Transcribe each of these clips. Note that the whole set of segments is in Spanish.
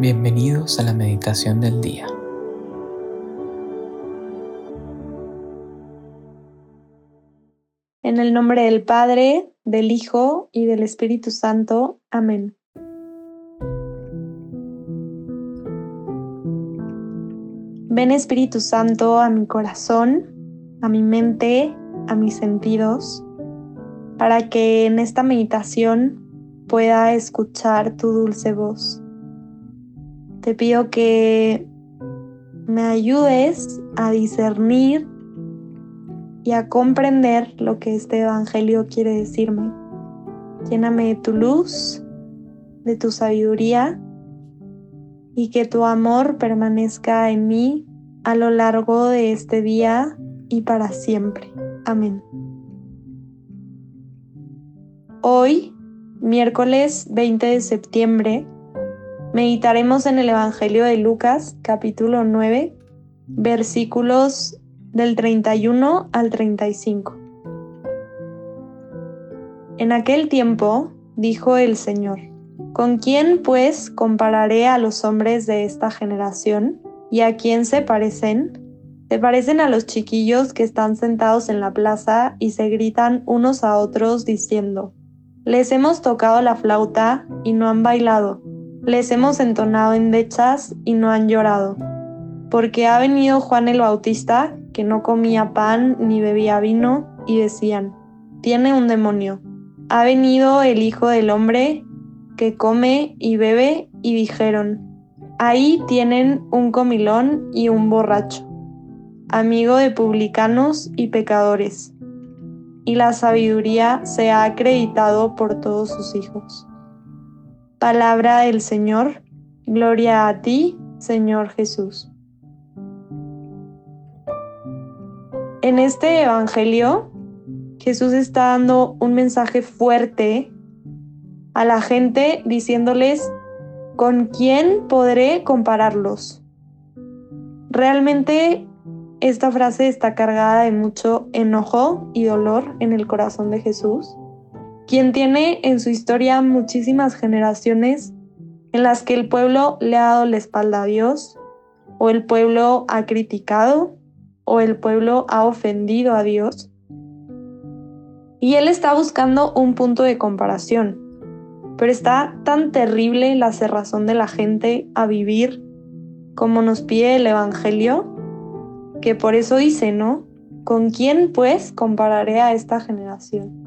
Bienvenidos a la meditación del día. En el nombre del Padre, del Hijo y del Espíritu Santo. Amén. Ven Espíritu Santo a mi corazón, a mi mente, a mis sentidos, para que en esta meditación pueda escuchar tu dulce voz. Te pido que me ayudes a discernir y a comprender lo que este Evangelio quiere decirme. Lléname de tu luz, de tu sabiduría y que tu amor permanezca en mí a lo largo de este día y para siempre. Amén. Hoy, miércoles 20 de septiembre, meditaremos en el Evangelio de Lucas capítulo 9, versículos del 31 al 35. En aquel tiempo dijo el Señor, ¿con quién pues compararé a los hombres de esta generación? ¿Y a quién se parecen? Se parecen a los chiquillos que están sentados en la plaza y se gritan unos a otros diciendo, les hemos tocado la flauta y no han bailado, les hemos entonado endechas y no han llorado. Porque ha venido Juan el Bautista, que no comía pan ni bebía vino, y decían, tiene un demonio. Ha venido el Hijo del Hombre, que come y bebe, y dijeron, ahí tienen un comilón y un borracho, amigo de publicanos y pecadores y la sabiduría se ha acreditado por todos sus hijos. Palabra del Señor, gloria a ti, Señor Jesús. En este Evangelio, Jesús está dando un mensaje fuerte a la gente diciéndoles, ¿con quién podré compararlos? Realmente esta frase está cargada de mucho enojo y dolor en el corazón de Jesús, quien tiene en su historia muchísimas generaciones en las que el pueblo le ha dado la espalda a Dios, o el pueblo ha criticado, o el pueblo ha ofendido a Dios. Y él está buscando un punto de comparación, pero está tan terrible la cerrazón de la gente a vivir como nos pide el Evangelio que por eso dice, ¿no? ¿Con quién pues compararé a esta generación?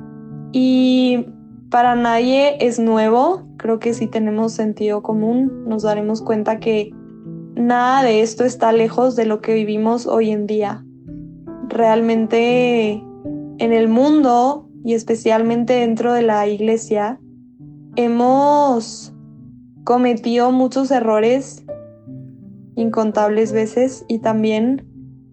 Y para nadie es nuevo, creo que si tenemos sentido común nos daremos cuenta que nada de esto está lejos de lo que vivimos hoy en día. Realmente en el mundo y especialmente dentro de la iglesia hemos cometido muchos errores incontables veces y también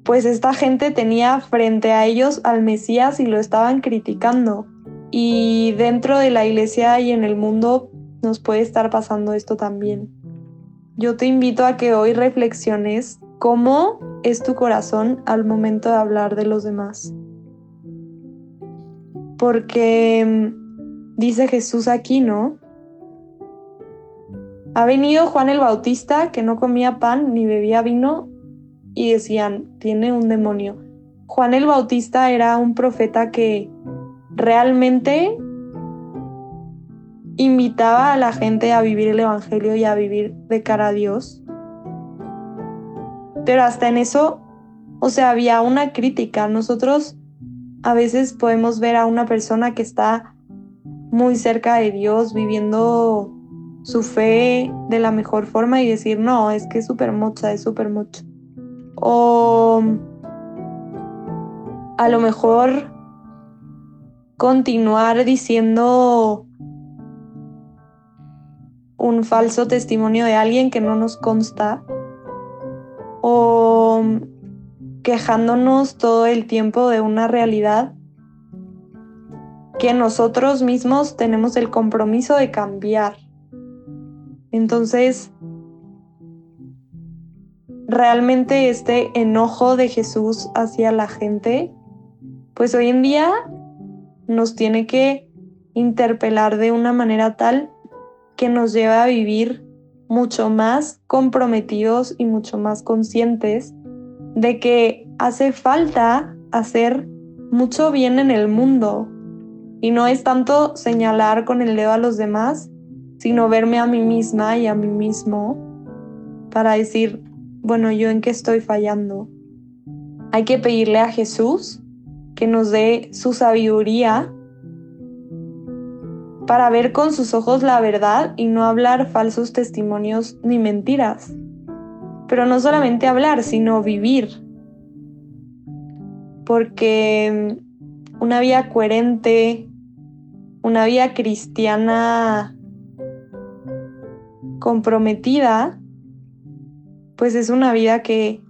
pues esta gente tenía frente a ellos al Mesías y lo estaban criticando. Y dentro de la iglesia y en el mundo nos puede estar pasando esto también. Yo te invito a que hoy reflexiones cómo es tu corazón al momento de hablar de los demás. Porque mm, dice Jesús aquí, ¿no? Ha venido Juan el Bautista que no comía pan ni bebía vino y decían, tiene un demonio. Juan el Bautista era un profeta que realmente invitaba a la gente a vivir el Evangelio y a vivir de cara a Dios. Pero hasta en eso, o sea, había una crítica. Nosotros a veces podemos ver a una persona que está muy cerca de Dios, viviendo su fe de la mejor forma y decir, no, es que es súper mocha, es súper mocha o a lo mejor continuar diciendo un falso testimonio de alguien que no nos consta o quejándonos todo el tiempo de una realidad que nosotros mismos tenemos el compromiso de cambiar. Entonces, realmente este enojo de Jesús hacia la gente, pues hoy en día nos tiene que interpelar de una manera tal que nos lleva a vivir mucho más comprometidos y mucho más conscientes de que hace falta hacer mucho bien en el mundo. Y no es tanto señalar con el dedo a los demás, sino verme a mí misma y a mí mismo para decir, bueno, yo en qué estoy fallando. Hay que pedirle a Jesús que nos dé su sabiduría para ver con sus ojos la verdad y no hablar falsos testimonios ni mentiras. Pero no solamente hablar, sino vivir. Porque una vida coherente, una vida cristiana comprometida, pues es una vida que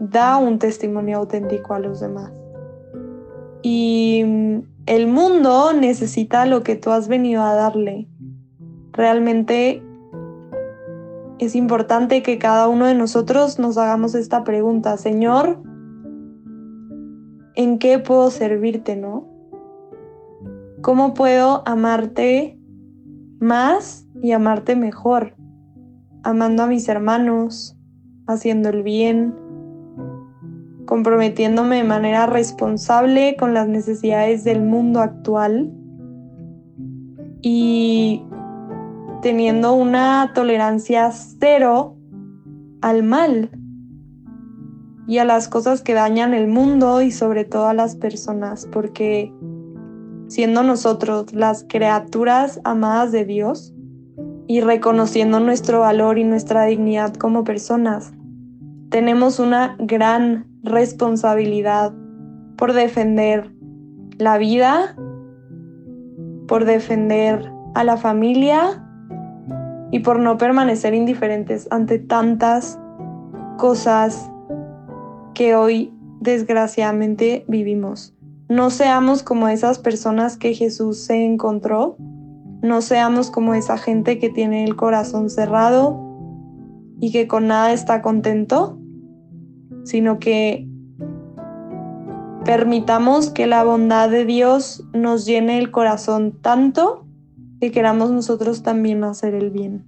da un testimonio auténtico a los demás. Y el mundo necesita lo que tú has venido a darle. Realmente es importante que cada uno de nosotros nos hagamos esta pregunta, Señor, ¿en qué puedo servirte, no? ¿Cómo puedo amarte más y amarte mejor? Amando a mis hermanos, haciendo el bien, comprometiéndome de manera responsable con las necesidades del mundo actual y teniendo una tolerancia cero al mal y a las cosas que dañan el mundo y sobre todo a las personas, porque siendo nosotros las criaturas amadas de Dios y reconociendo nuestro valor y nuestra dignidad como personas, tenemos una gran responsabilidad por defender la vida, por defender a la familia y por no permanecer indiferentes ante tantas cosas que hoy desgraciadamente vivimos. No seamos como esas personas que Jesús se encontró, no seamos como esa gente que tiene el corazón cerrado y que con nada está contento, sino que permitamos que la bondad de Dios nos llene el corazón tanto que queramos nosotros también hacer el bien.